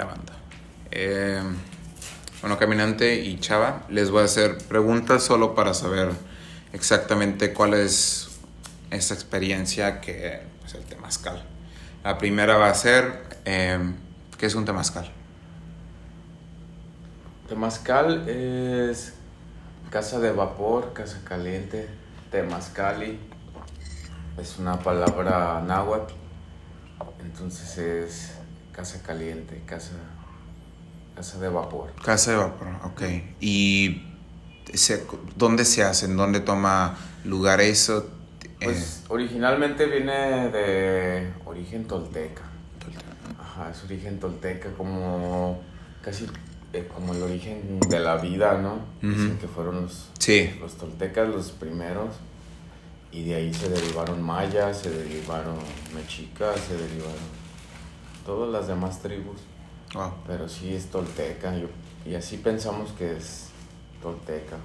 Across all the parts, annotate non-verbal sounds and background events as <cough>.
grabando. Eh, bueno, Caminante y Chava, les voy a hacer preguntas solo para saber exactamente cuál es esa experiencia que es el temazcal. La primera va a ser, eh, ¿qué es un temazcal? Temazcal es casa de vapor, casa caliente, temazcali. Es una palabra náhuatl, entonces es casa caliente, casa, casa de vapor. Casa de vapor, ok. ¿Y se- dónde se hacen? ¿Dónde toma lugar eso? Pues originalmente viene de origen tolteca. Ajá, es origen tolteca como casi eh, como el origen de la vida, ¿no? Dicen Ujú. que fueron los, Sí. los toltecas los primeros y de ahí se derivaron mayas, se derivaron mexicas, se derivaron todas las demás tribus, Wow. pero sí es tolteca yo- y así pensamos que es tolteca.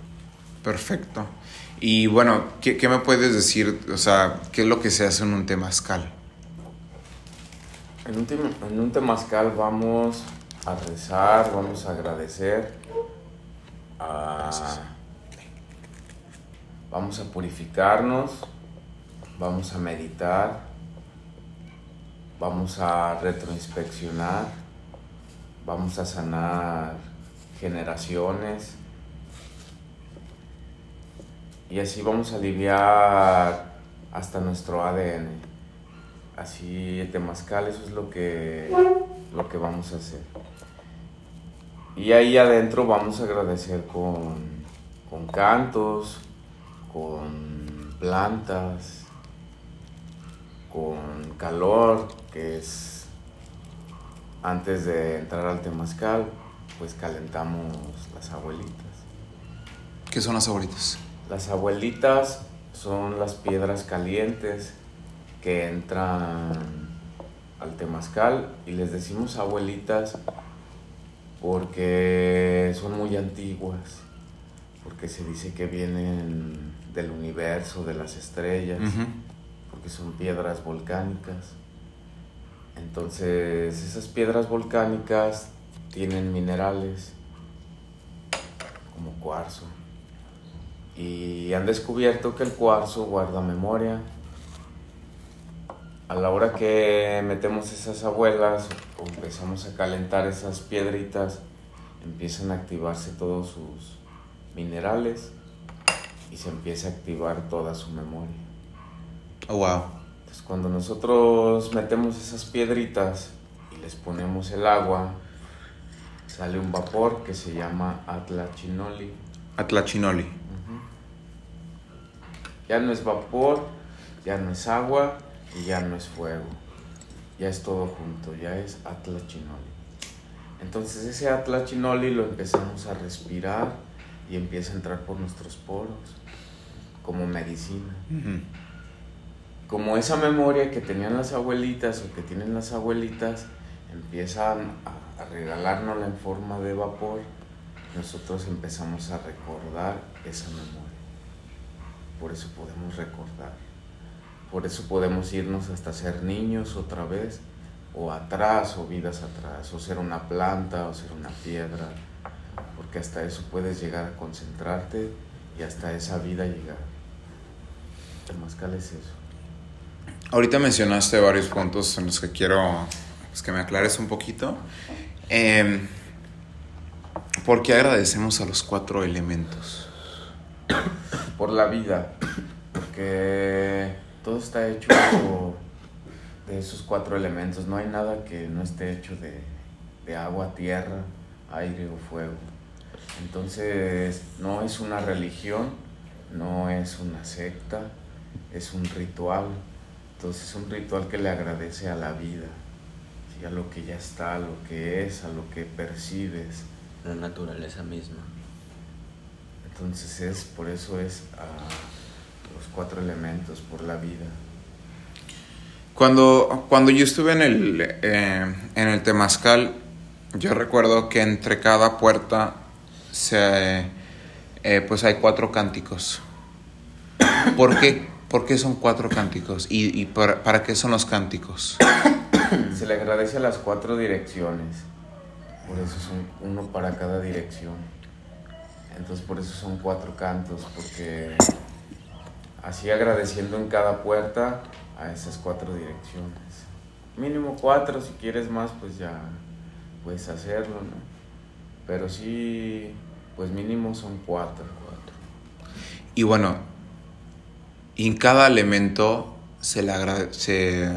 Perfecto. Y bueno, ¿qué, qué me puedes decir? O sea, ¿qué es lo que se hace en un temazcal? En un, tem- en un temazcal vamos a rezar, vamos a agradecer, a- vamos a purificarnos, vamos a meditar, vamos a retroinspeccionar, vamos a sanar generaciones y así vamos a aliviar hasta nuestro ADN. Así, temazcal, eso es lo que, lo que vamos a hacer. Y ahí adentro vamos a agradecer con, con cantos, con plantas, con calor, que es antes de entrar al temazcal, pues calentamos las abuelitas. ¿Qué son las abuelitas? Las abuelitas son las piedras calientes que entran al temazcal y les decimos abuelitas porque son muy antiguas, porque se dice que vienen del universo, de las estrellas. Porque son piedras volcánicas. Entonces esas piedras volcánicas tienen minerales como cuarzo. Y han descubierto que el cuarzo guarda memoria. A la hora que metemos esas abuelas o empezamos a calentar esas piedritas, empiezan a activarse todos sus minerales y se empieza a activar toda su memoria. Oh, wow. Entonces cuando nosotros metemos esas piedritas y les ponemos el agua, sale un vapor que se llama atlachinoli. Atlachinoli. Ujú. Ya no es vapor, ya no es agua y ya no es fuego. Ya es todo junto, ya es atlachinoli. Entonces ese atlachinoli lo empezamos a respirar y empieza a entrar por nuestros poros como medicina. Como esa memoria que tenían las abuelitas o que tienen las abuelitas empiezan a, a regalárnosla en forma de vapor, nosotros empezamos a recordar esa memoria. Por eso podemos recordar. Por eso podemos irnos hasta ser niños otra vez, o atrás, o vidas atrás, o ser una planta, o ser una piedra, porque hasta eso puedes llegar a concentrarte y hasta esa vida llegar. El mascal es eso. Ahorita mencionaste varios puntos en los que quiero pues, que me aclares un poquito. Eh, ¿Por qué agradecemos a los cuatro elementos? <coughs> por la vida, porque todo está hecho de esos cuatro elementos, no hay nada que no esté hecho de, de agua, tierra, aire o fuego. Entonces no es una religión, no es una secta, es un ritual. Entonces es un ritual que le agradece a la vida, ¿sí? a lo que ya está, a lo que es, a lo que percibes. La naturaleza misma. Entonces es, por eso es ah, los cuatro elementos, por la vida. Cuando, cuando yo estuve en el, eh, en el Temazcal, yo recuerdo que entre cada puerta se, eh, pues hay cuatro cánticos. ¿Por qué, por qué son cuatro cánticos? ¿Y, y para, para qué son los cánticos? Se le agradece a las cuatro direcciones. Por eso son uno para cada dirección. Entonces por eso son cuatro cantos, porque así agradeciendo en cada puerta a esas cuatro direcciones. Mínimo cuatro, si quieres más, pues ya puedes hacerlo, ¿no? Pero sí, pues mínimo son cuatro. cuatro. Y bueno, en cada elemento se le se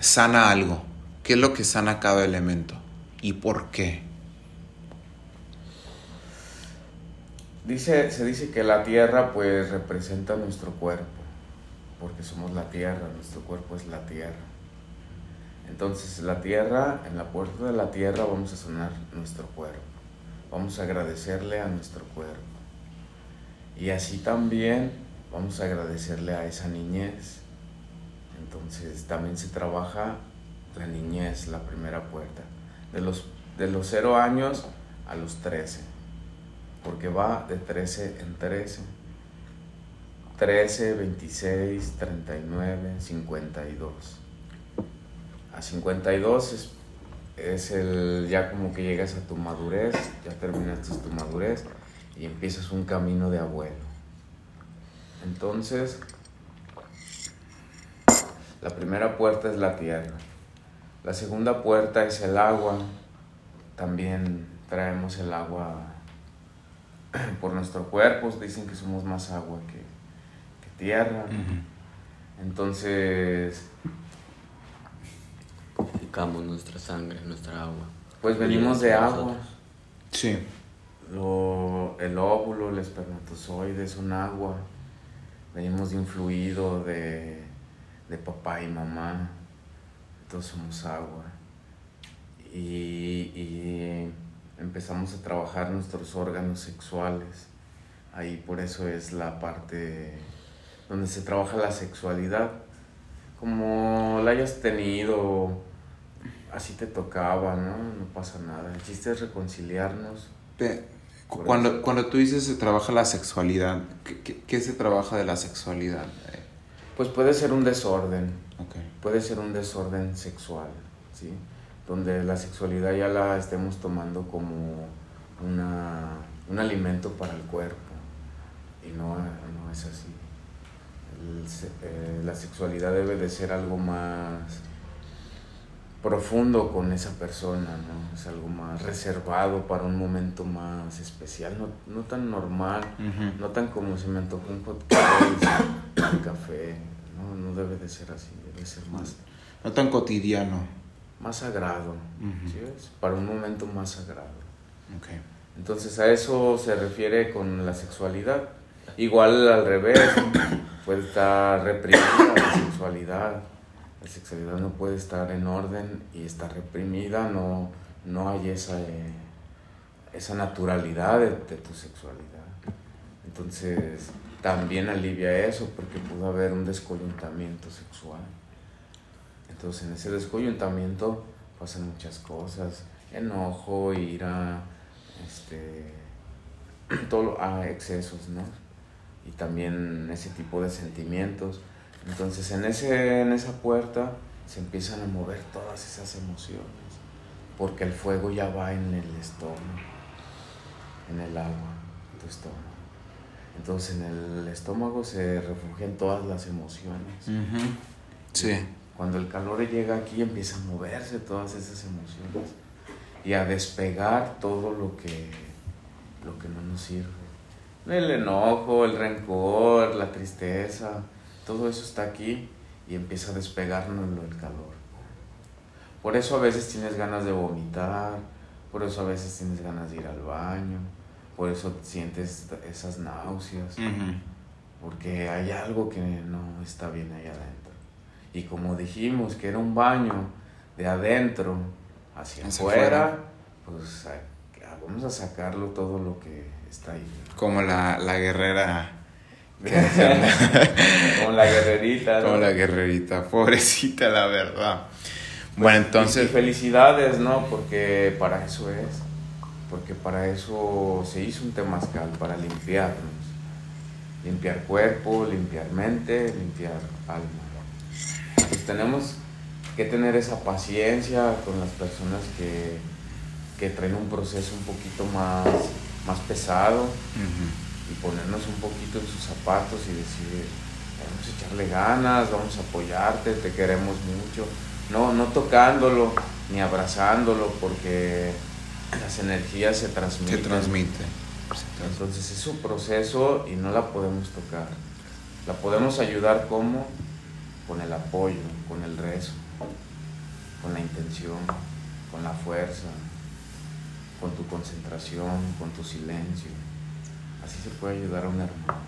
sana algo. ¿Qué es lo que sana cada elemento? ¿Y por qué? Dice, se dice que la tierra pues representa nuestro cuerpo, porque somos la tierra, nuestro cuerpo es la tierra. Entonces la tierra, en la puerta de la tierra vamos a sanar nuestro cuerpo, vamos a agradecerle a nuestro cuerpo. Y así también vamos a agradecerle a esa niñez. Entonces también se trabaja la niñez, la primera puerta, de los, de los 0 años a los 13, porque va de 13 en 13. 13, 26, 39, 52. A 52 es, es el ya como que llegas a tu madurez, ya terminaste tu madurez y empiezas un camino de abuelo. Entonces, la primera puerta es la tierra. La segunda puerta es el agua. También traemos el agua <clears throat> por nuestro cuerpo. Dicen que somos más agua que, tierra. Entonces... Purificamos nuestra sangre, nuestra agua. Pues venimos de agua. Sí. el óvulo, el espermatozoide un agua. Venimos de un fluido de, de papá y mamá todos somos agua. Y, empezamos a trabajar nuestros órganos sexuales. Ahí por eso es la parte donde se trabaja la sexualidad. Como la hayas tenido, así te tocaba, ¿no? No pasa nada. El chiste es reconciliarnos. Cuando, cuando tú dices se trabaja la sexualidad, ¿qué, qué se trabaja de la sexualidad? Pues puede ser un desorden puede ser un desorden sexual, ¿sí? donde la sexualidad ya la estemos tomando como una, un alimento para el cuerpo y no, no es así. Eh, la sexualidad debe de ser algo más profundo con esa persona, ¿no? Es algo más reservado para un momento más especial, no, no tan normal, no tan como se me antojó un <coughs> un café, no, no debe de ser así ser más... No tan cotidiano. Más sagrado, Para un momento más sagrado. Entonces a eso se refiere con la sexualidad. Igual al revés, <coughs> puede estar reprimida la sexualidad. La sexualidad no puede estar en orden y está reprimida, no, no hay esa, eh, esa naturalidad de, tu sexualidad. Entonces también alivia eso porque pudo haber un descoyuntamiento sexual. Entonces en ese descoyuntamiento pasan muchas cosas, enojo, ira, este, <clears throat> todo a excesos, ¿no? Y también ese tipo de sentimientos. Entonces en, ese, en esa puerta se empiezan a mover todas esas emociones, porque el fuego ya va en el estómago, en el agua, en tu estómago. Entonces en el estómago se refugian todas las emociones. Sí. Cuando el calor llega aquí empieza a moverse todas esas emociones y a despegar todo lo que, lo que no nos sirve. El enojo, el rencor, la tristeza, todo eso está aquí y empieza a despegarnos el calor. Por eso a veces tienes ganas de vomitar, por eso a veces tienes ganas de ir al baño, por eso sientes esas náuseas, porque hay algo que no está bien ahí adentro. Y como dijimos que era un baño de adentro hacia afuera, pues vamos a sacarlo todo lo que está ahí. Como la, la guerrera. Como la guerrerita. Como la guerrerita, pobrecita la verdad. Bueno, entonces... felicidades, ¿no? Porque para eso es. Porque para eso se hizo un temazcal, para limpiarnos. Limpiar cuerpo, limpiar mente, limpiar alma pues tenemos que tener esa paciencia con las personas que, que traen un proceso un poquito más, más pesado y ponernos un poquito en sus zapatos y decir, vamos a echarle ganas, vamos a apoyarte, te queremos mucho. No, no tocándolo ni abrazándolo porque las energías se transmiten. Se transmite. Entonces es un proceso y no la podemos tocar. La podemos ayudar como con el apoyo, con el rezo, con la intención, con la fuerza, con tu concentración, con tu silencio. Así se puede ayudar a un hermano.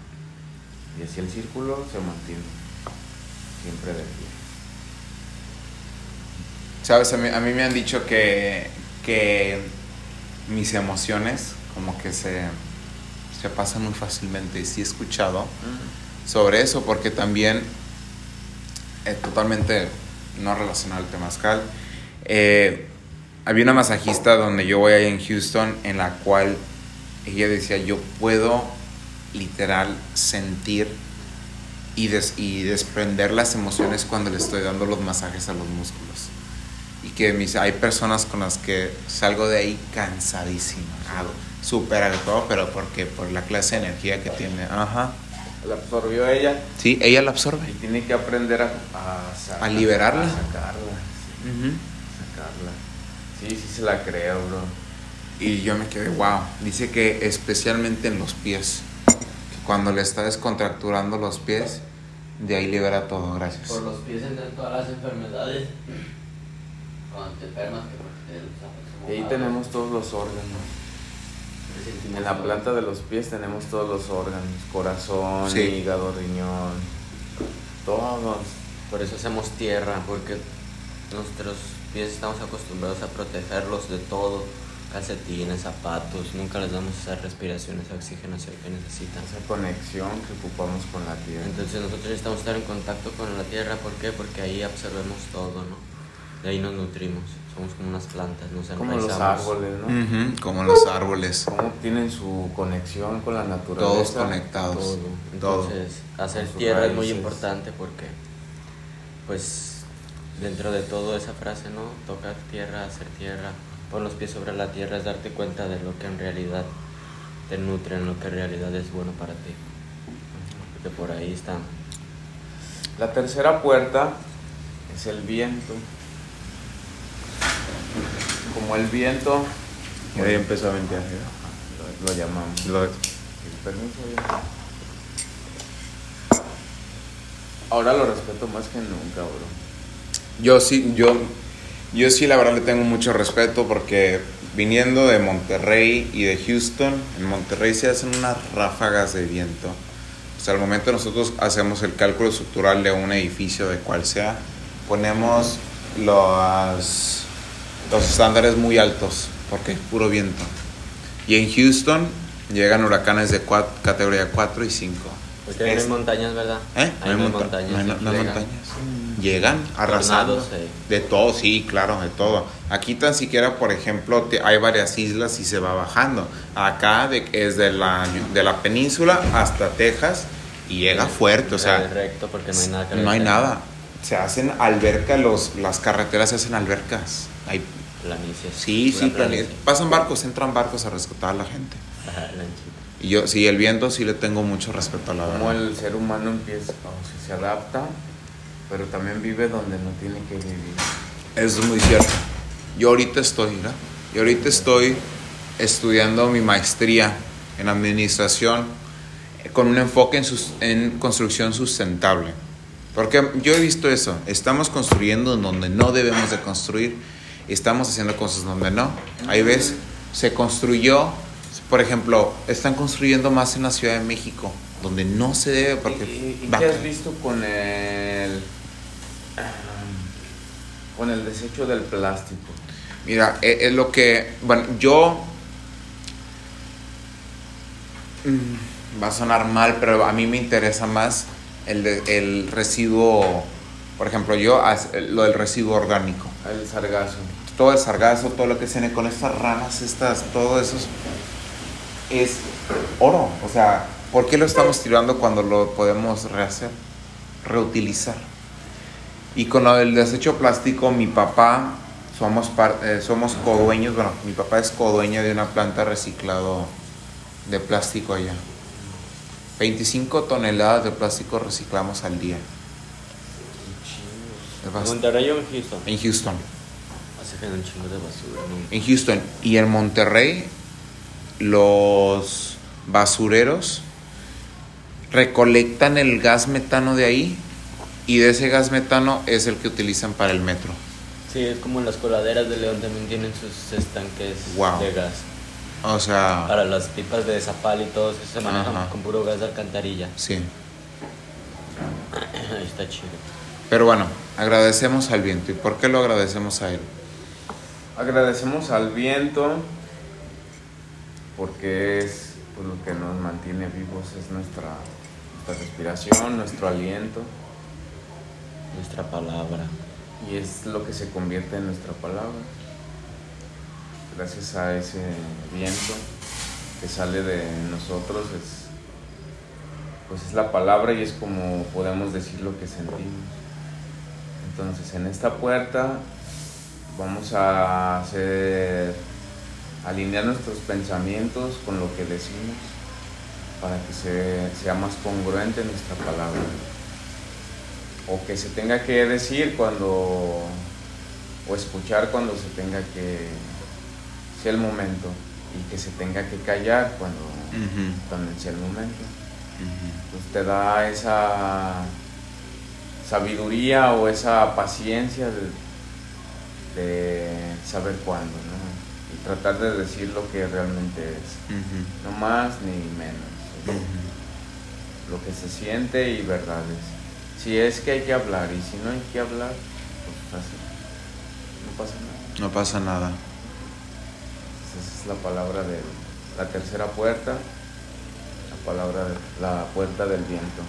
Y así el círculo se mantiene siempre de pie. Sabes, a mí, a mí me han dicho que, que mis emociones como que se, se pasan muy fácilmente. Y sí he escuchado sobre eso, porque también, eh, totalmente no relacionado al temazcal, eh, había una masajista donde yo voy ahí en Houston, en la cual ella decía, yo puedo literal sentir y, des y desprender las emociones cuando le estoy dando los masajes a los músculos. Y que mis, hay personas con las que salgo de ahí cansadísimo, súper agotado, pero porque por la clase de energía que tiene. Ajá. ¿La absorbió ella? Sí, ella la absorbe. Y tiene que aprender a, a, a liberarla. A sacarla. Sacarla. Sí, sí se la creo, bro. Y yo me quedé, wow. Dice que especialmente en los pies. Que cuando le está descontracturando los pies, de ahí libera todo, gracias. Por los pies entran todas las enfermedades. Cuando te enfermas, que te Y ahí tenemos todos los órganos. En la planta de los pies tenemos todos los órganos, corazón, hígado, riñón, todos. Por eso hacemos tierra, porque nuestros pies estamos acostumbrados a protegerlos de todo, calcetines, zapatos, nunca les damos esa respiración, esa oxigenación que necesitan. Esa conexión que ocupamos con la tierra. Entonces nosotros necesitamos estar en contacto con la tierra, ¿por qué? Porque ahí absorbemos todo, ¿no? De ahí nos nutrimos somos como unas plantas, nos Como los árboles, ¿no? como los árboles. Como tienen su conexión con la naturaleza. Todos conectados. Entonces, hacer tierra es muy importante porque, pues, dentro de todo esa frase, ¿no? Tocar tierra, hacer tierra, pon los pies sobre la tierra es darte cuenta de lo que en realidad te nutre, en lo que en realidad es bueno para ti. Porque por ahí está. La tercera puerta es el viento como el viento. Y ahí empezó a ventear. Lo, llamamos. Ahora lo respeto más que nunca, bro. Yo sí, yo, yo sí la verdad le tengo mucho respeto porque viniendo de Monterrey y de Houston, en Monterrey se hacen unas ráfagas de viento. O sea, al momento nosotros hacemos el cálculo estructural de un edificio de cual sea, ponemos los los estándares muy altos, porque es puro viento. Y en Houston llegan huracanes de categoría 4 y 5. Porque no hay montañas, ¿verdad? ¿Eh? No hay, montañas. No hay, montañas. Llegan arrasando. De todo, sí, claro, de todo. Aquí tan siquiera, por ejemplo, hay varias islas y se va bajando. Acá de, es de la, de la península hasta Texas y llega fuerte, o sea... Recto porque no hay nada. no hay nada. Se hacen albercas, los, las carreteras se hacen albercas. Hay planicies. Sí, sí, Pasan barcos, entran barcos a rescatar a la gente. y yo, sí, el viento sí le tengo mucho respeto a la Como el ser humano empieza, o se adapta, pero también vive donde no tiene que vivir. Eso es muy cierto. Yo ahorita estoy, ¿no? Yo ahorita estoy estudiando mi maestría en administración con un enfoque en, sus, en construcción sustentable. Porque yo he visto eso, estamos construyendo en donde no debemos de construir estamos haciendo cosas donde no. Ahí ves, se construyó, por ejemplo, están construyendo más en la Ciudad de México, donde no se debe porque... ¿Y, qué has visto con el, con el desecho del plástico? Mira, e, es, lo que, bueno, yo... Mm, va a sonar mal, pero a mí me interesa más el, el residuo, por ejemplo, yo, lo del residuo orgánico. El sargazo todo el sargazo, todo lo que tiene con estas ranas, estas, todo eso es oro. O sea, ¿por qué lo estamos tirando cuando lo podemos rehacer, reutilizar? Y con lo del desecho plástico, mi papá, somos, parte somos codueños, bueno, mi papá es codueño de una planta reciclado de plástico allá. 25 toneladas de plástico reciclamos al día. ¿En Monterrey o en Houston? En Houston. Hace un chingo de basura. En Houston. Y en Monterrey, los basureros recolectan el gas metano de ahí y de ese gas metano es el que utilizan para el metro. Sí, es como las coladeras de León también tienen sus estanques de gas. O sea... Para las pipas de zapal y todo eso se manejan con puro gas de alcantarilla. Sí. <clears throat> Está chido. Pero bueno, agradecemos al viento. ¿Y por qué lo agradecemos a él? Agradecemos al viento porque es pues, lo que nos mantiene vivos, es nuestra, nuestra respiración, nuestro aliento. Nuestra palabra. Y es lo que se convierte en nuestra palabra gracias a ese viento que sale de nosotros, es, pues es la palabra y es como podemos decir lo que sentimos. Entonces en esta puerta vamos a hacer, alinear nuestros pensamientos con lo que decimos para que sea más congruente nuestra palabra. O que se tenga que decir cuando, o escuchar cuando se tenga que sea el momento y que se tenga que callar cuando también sea el momento. Pues te da esa sabiduría o esa paciencia de, saber cuándo, ¿no? Y tratar de decir lo que realmente es, no más ni menos. Lo que se siente y verdades. Si es que hay que hablar y si no hay que hablar, pues así. No pasa nada. No pasa nada es la palabra de la tercera puerta, la palabra de la puerta del viento.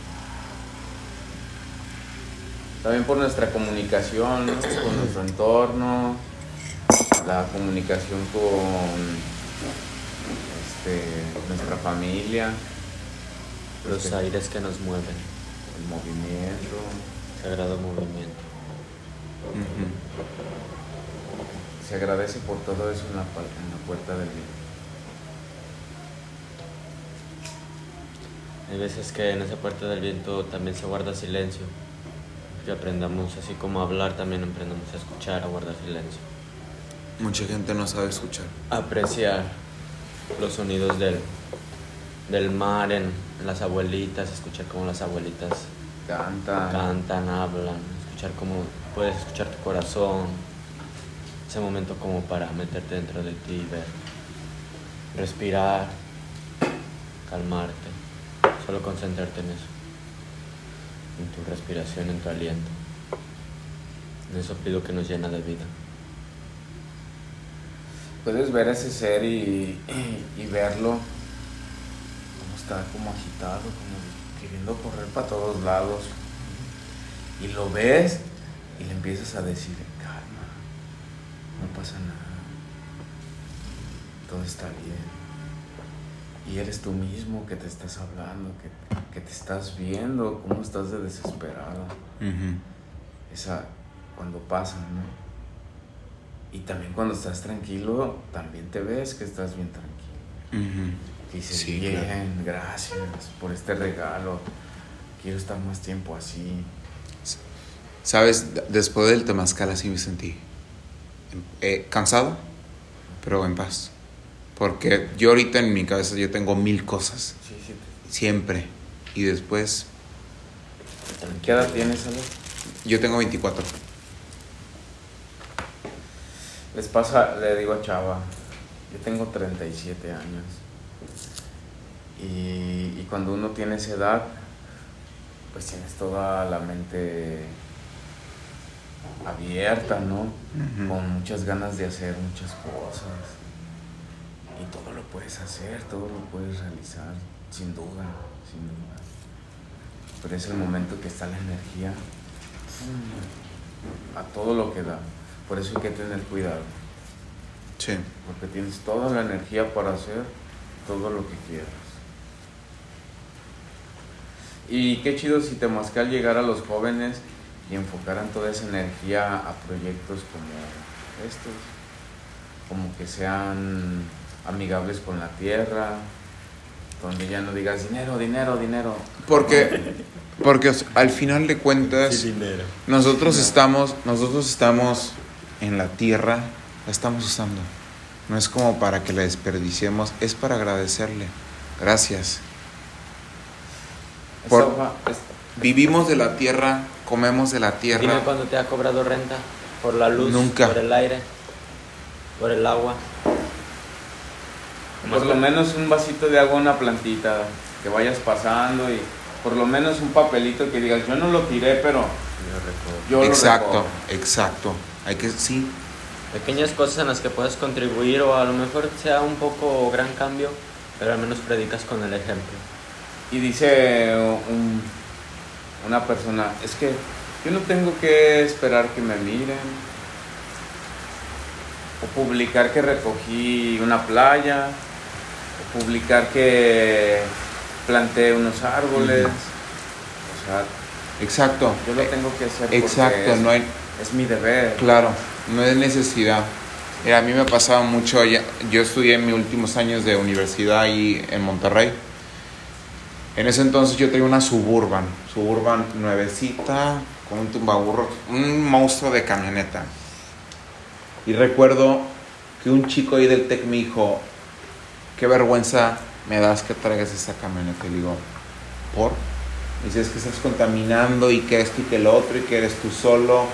También por nuestra comunicación con nuestro entorno, la comunicación con este, nuestra familia. Los aires que nos mueven. El movimiento. Sagrado movimiento se agradece por todo eso en la, puerta del bien. Hay veces que en esa puerta del viento también se guarda silencio. Que aprendamos, así como a hablar, también aprendamos a escuchar, a guardar silencio. Mucha gente no sabe escuchar. Apreciar los sonidos del, del mar en, las abuelitas, escuchar cómo las abuelitas cantan, cantan hablan, escuchar cómo puedes escuchar tu corazón, ese momento como para meterte dentro de ti, ver, respirar, calmarte, solo concentrarte en eso, en tu respiración, en tu aliento, en eso pido que nos llena de vida. Puedes ver ese ser y, y verlo está como agitado, como queriendo correr para todos lados. Y lo ves y le empiezas a decir, no pasa nada, todo está bien. Y eres tú mismo que te estás hablando, que, te estás viendo, cómo estás de desesperado. Esa, cuando pasa, ¿no? Y también cuando estás tranquilo, también te ves que estás bien tranquilo. Y dices, bien, gracias por este regalo. Quiero estar más tiempo así. Sabes, después del temazcal así me sentí. Eh, cansado, pero en paz. Porque yo ahorita en mi cabeza yo tengo mil cosas. Siempre. Y después... ¿Qué edad tienes, Ale? Yo tengo 24. Les pasa, le digo a Chava, yo tengo 37 años. Y, y cuando uno tiene esa edad, pues tienes toda la mente abierta, ¿no? Con muchas ganas de hacer muchas cosas. Y todo lo puedes hacer, todo lo puedes realizar, sin duda, sin duda. Pero es el momento que está la energía a todo lo que da. Por eso hay que tener cuidado. Sí. Porque tienes toda la energía para hacer todo lo que quieras. Y qué chido si Temascal llegara a los jóvenes y enfocaran toda esa energía a proyectos como estos, como que sean amigables con la tierra, donde ya no digas dinero, dinero, dinero. Porque, porque al final de cuentas, nosotros estamos, nosotros estamos en la tierra, la estamos usando. No es como para que la desperdiciemos, es para agradecerle. Gracias. Vivimos de la tierra, comemos de la tierra. Dime cuándo te ha cobrado renta por la luz, Nunca. por el aire, por el agua. Por lo menos un vasito de agua, una plantita que vayas pasando y por lo menos un papelito que digas, yo no lo tiré, pero yo Exacto, exacto. Hay que, sí. Pequeñas cosas en las que puedes contribuir o a lo mejor sea un poco gran cambio, pero al menos predicas con el ejemplo. Y dice una persona, es que yo no tengo que esperar que me miren, o publicar que recogí una playa, publicar que planté unos árboles. O sea, exacto. Yo lo tengo que hacer. Exacto, es, no hay. Es mi deber. Claro, no es necesidad. a mí me pasaba mucho, yo estudié en mis últimos años de universidad ahí en Monterrey. En ese entonces yo tenía una suburban, suburban nuevecita, con un tumbaburro, un monstruo de camioneta. Y recuerdo que un chico ahí del TEC me dijo, qué vergüenza me das que traigas esa camioneta. Y digo, ¿por? Y dice, es que estás contaminando y que esto y que el otro y que eres tú solo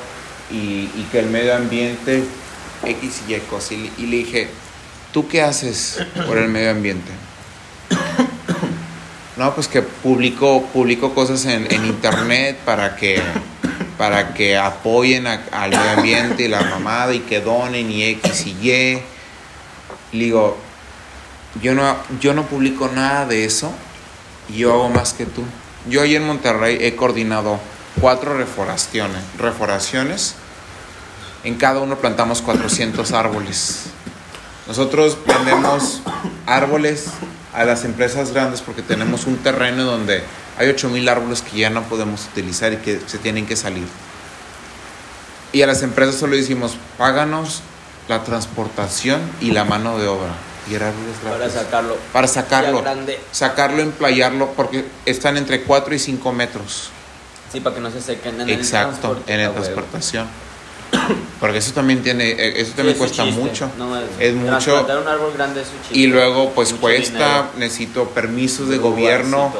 y, que el medio ambiente, X y Y cosas. Y, le dije, ¿tú qué haces por el medio ambiente? No, pues que publico, publico cosas en, en internet para que, para que apoyen al medio ambiente y la mamada y que donen y X y Y. Le digo, yo no, yo no publico nada de eso y yo hago más que tú. Yo ahí en Monterrey he coordinado cuatro reforestaciones. reforestaciones. En cada uno plantamos 400 árboles. Nosotros vendemos árboles a las empresas grandes porque tenemos un terreno donde hay 8000 árboles que ya no podemos utilizar y que se tienen que salir. Y a las empresas solo decimos, páganos la transportación y la mano de obra. Para sacarlo. Para sacarlo. Sacarlo, emplayarlo, porque están entre 4 y 5 metros. Sí, para que no se sequen en Exacto, en la transportación. <coughs> Porque eso también tiene, eh, eso también cuesta mucho. es, mucho. un árbol grande es Y luego pues cuesta, necesito permisos de gobierno.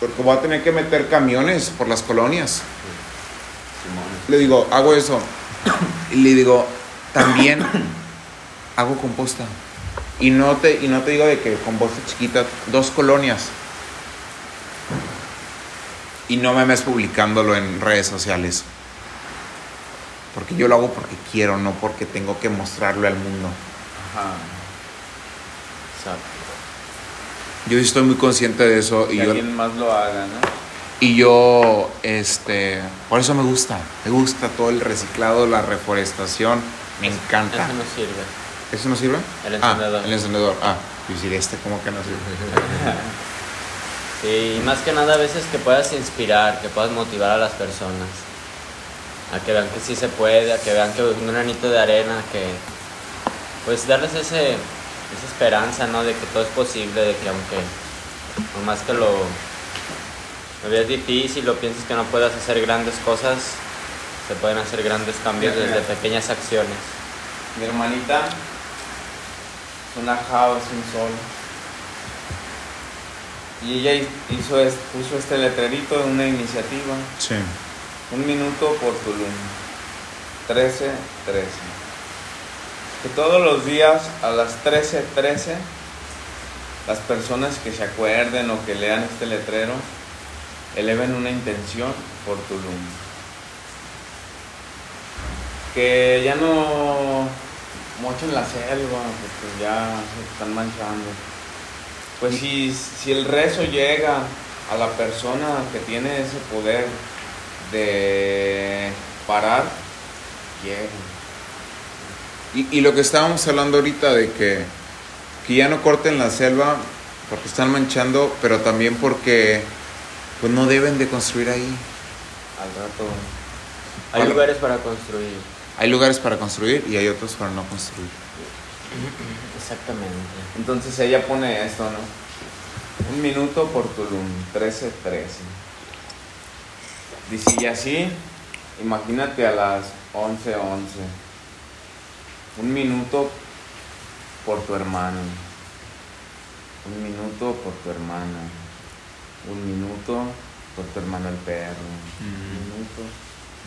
Porque voy a tener que meter camiones por las colonias. Le digo, hago eso. Y le digo, también <coughs> hago composta. Y no te, y no te digo de que voz chiquita, dos colonias. Y no me mes publicándolo en redes sociales. Porque yo lo hago porque quiero, no porque tengo que mostrarlo al mundo. Ajá. Exacto. Yo estoy muy consciente de eso. Que y alguien más lo haga, ¿no? Y yo, este, por eso me gusta. Me gusta todo el reciclado, la reforestación. Me encanta. Eso no sirve. ¿Eso no sirve? El encendedor. Ah, el encendedor. Ah, decir, este como que no sirve. <laughs> sí, y más que nada a veces que puedas inspirar, que puedas motivar a las personas. A que vean que sí se puede, a que vean que un granito de arena, que pues darles ese, esa esperanza, ¿no? De que todo es posible, de que aunque, por más que lo, lo veas difícil o pienses que no puedas hacer grandes cosas, se pueden hacer grandes cambios desde pequeñas acciones. Mi hermanita una house, un sol. Y ella hizo puso este letrerito de una iniciativa. Sí. Un minuto por Tulum. 13, 13. Que todos los días a las 13, 13, las personas que se acuerden o que lean este letrero, eleven una intención por Tulum. Que ya no mochen la selva, porque ya se están manchando. Pues si, si el rezo llega a la persona que tiene ese poder de parar, llega. Y, y lo que estábamos hablando ahorita de que, que ya no corten la selva porque están manchando, pero también porque pues no deben de construir ahí. Al rato. Hay lugares para construir. hay lugares para construir y hay otros para no construir. <clears throat> Exactamente. Entonces ella pone esto, ¿no? Un minuto por Tulum, 13-13. Dice, y así, imagínate a las 11:11. Un minuto por tu hermano. Un minuto por tu hermana. Un minuto por tu hermano el perro. Un minuto.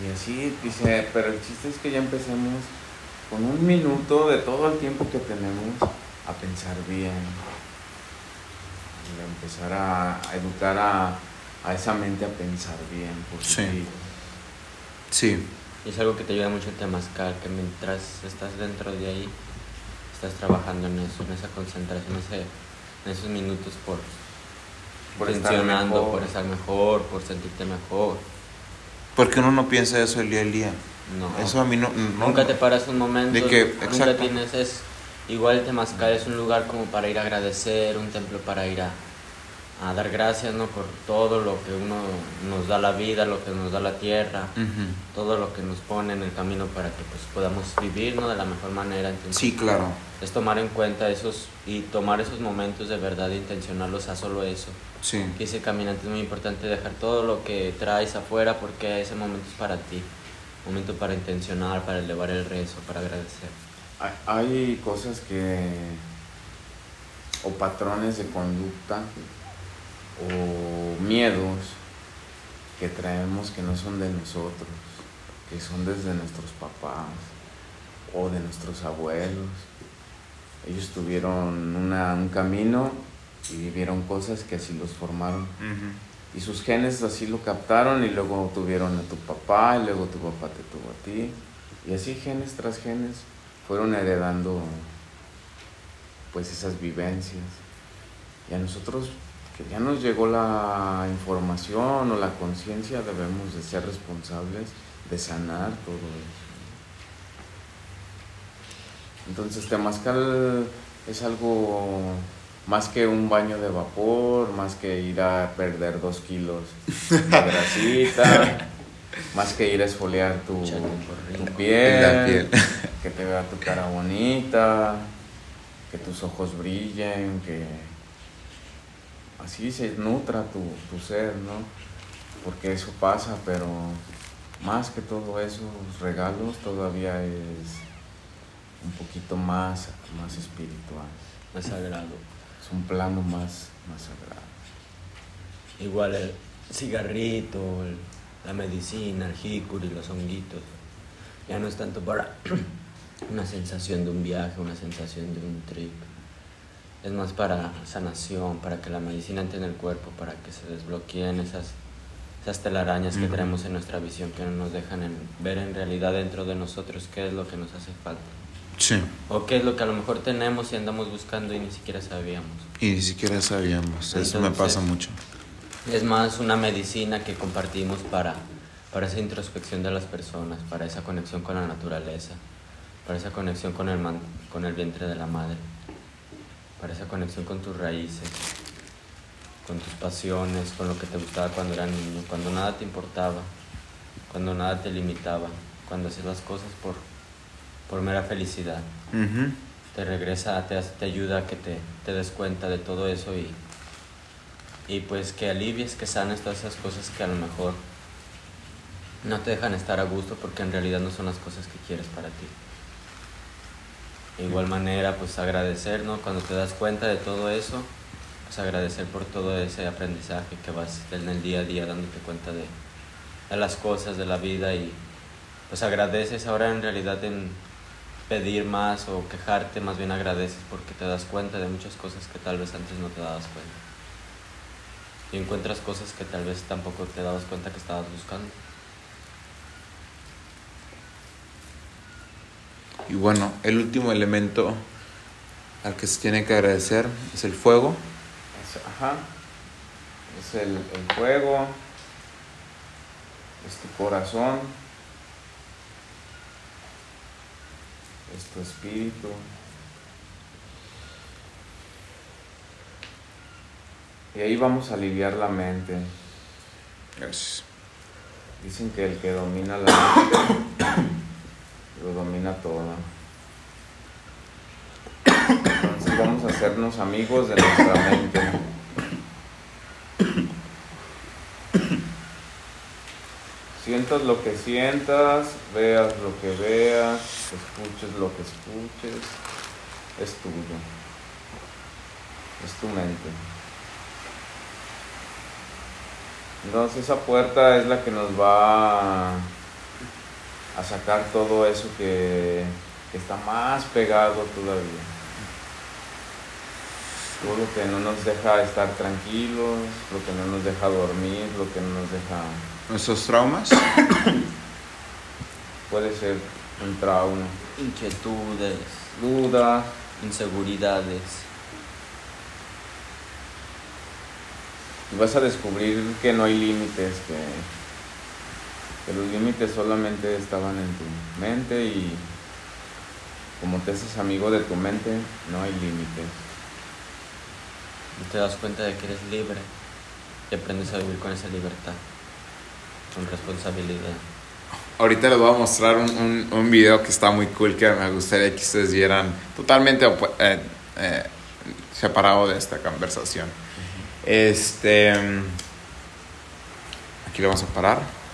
Y así dice, pero el chiste es que ya empecemos con un minuto de todo el tiempo que tenemos a pensar bien. Y a empezar a, a educar a, a esa mente a pensar bien. Sí. Sí. Y es algo que te ayuda mucho el temazcal, que mientras estás dentro de ahí, estás trabajando en eso, en esa concentración, ese, en esos minutos por, Por estar mejor. por estar mejor, por sentirte mejor. Porque uno no piensa eso el día al día. No. Eso a mí no... no- Nunca te paras un momento, De que- nunca exacto. tienes es igual el temazcal es un lugar como para ir a agradecer, un templo para ir a, a dar gracias, ¿no? Por todo lo que uno nos da la vida, lo que nos da la tierra, todo lo que nos pone en el camino para que pues podamos vivir, ¿no? De la mejor manera. Entonces, Sí, claro. es tomar en cuenta esos y tomar esos momentos de verdad e intencionarlos a solo eso. Sí. Que ese caminante es muy importante dejar todo lo que traes afuera porque ese momento es para ti. Momento para intencionar, para elevar el rezo, para agradecer. Hay- Hay cosas que, o patrones de conducta, o miedos que traemos que no son de nosotros, que son desde nuestros papás o de nuestros abuelos. Ellos tuvieron una- un camino y vivieron cosas que así los formaron. Y sus genes así lo captaron y luego tuvieron a tu papá y luego tu papá te tuvo a ti. Y así genes tras genes fueron heredando pues esas vivencias. Y a nosotros que ya nos llegó la información o la conciencia debemos de ser responsables de sanar todo eso. Entonces Temazcal es algo más que un baño de vapor, más que ir a perder dos kilos de grasita, <laughs> más que ir a esfoliar tu, piel. que te vea tu cara bonita, que tus ojos brillen, que así se nutra tu, tu ser, ¿no? Porque eso pasa, pero más que todo esos regalos todavía es un poquito más, más espiritual. Más sagrado. Es un plano más, más sagrado. Igual el cigarrito, el- la medicina, el jicuri, los honguitos. Ya no es tanto para <clears throat> una sensación de un viaje, una sensación de un trip. Es más para sanación, para que la medicina entre en el cuerpo, para que se desbloqueen esas, esas telarañas que Ujú. traemos en nuestra visión, que no nos dejan en- ver en realidad dentro de nosotros qué es lo que nos hace falta. Sí. O qué es lo que a lo mejor tenemos y andamos buscando y ni siquiera sabíamos. Y ni siquiera sabíamos. Eso me pasa mucho. Es más una medicina que compartimos para, para esa introspección de las personas, para esa conexión con la naturaleza, para esa conexión con el, man- con el vientre de la madre, para esa conexión con tus raíces, con tus pasiones, con lo que te gustaba cuando eras niño, cuando nada te importaba, cuando nada te limitaba, cuando hacías las cosas por, por mera felicidad. Te regresa, te, hace- te ayuda a que te, te des cuenta de todo eso y, y pues que alivies, que sanes todas esas cosas que a lo mejor no te dejan estar a gusto porque en realidad no son las cosas que quieres para ti. De igual manera, pues agradecer, ¿no? Cuando te das cuenta de todo eso, pues agradecer por todo ese aprendizaje que vas en el día a día dándote cuenta de, de las cosas de la vida y pues agradeces ahora en realidad en pedir más o quejarte, más bien agradeces porque te das cuenta de muchas cosas que tal vez antes no te dabas cuenta. Y encuentras cosas que tal vez tampoco te dabas cuenta que estabas buscando. Y bueno, el último elemento al que se tiene que agradecer es el fuego. Es- ajá. Es el, el fuego, es tu corazón, es tu espíritu. Y ahí vamos a aliviar la mente. Gracias. Dicen que el que domina la mente, domina todo. Entonces vamos a hacernos amigos de nuestra mente. Sientas lo que sientas, veas lo que veas, escuches lo que escuches, es tuyo, es tu mente. Entonces esa puerta es la que nos va a, sacar todo eso que, que está más pegado todavía. Todo lo que no nos deja estar tranquilos, lo que no nos deja dormir, lo que no nos deja... ¿Nuestros traumas? <coughs> Puede ser un trauma. Inquietudes. Dudas. Inseguridades. Y vas a descubrir que no hay límites, que, que los límites solamente estaban en tu mente y como te haces amigo de tu mente, no hay límites. Y te das cuenta de que eres libre y aprendes a vivir con esa libertad, con responsabilidad. Ahorita les voy a mostrar un, un, un video que está muy cool que me gustaría que ustedes vieran totalmente eh, eh, separado de esta conversación. Este. Aquí lo vamos a parar.